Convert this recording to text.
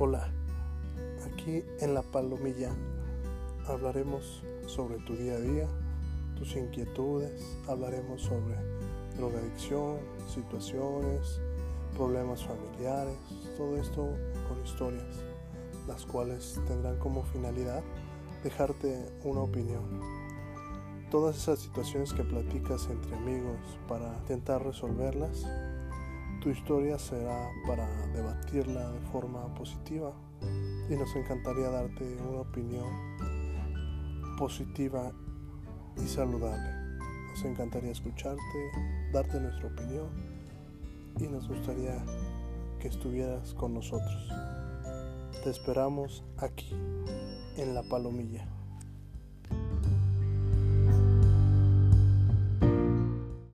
Hola, aquí en La Palomilla hablaremos sobre tu día a día, tus inquietudes, hablaremos sobre drogadicción, situaciones, problemas familiares, todo esto con historias, las cuales tendrán como finalidad dejarte una opinión. Todas esas situaciones que platicas entre amigos para intentar resolverlas tu historia será para debatirla de forma positiva y nos encantaría darte una opinión positiva y saludable. Nos encantaría escucharte, darte nuestra opinión y nos gustaría que estuvieras con nosotros. Te esperamos aquí, en La Palomilla.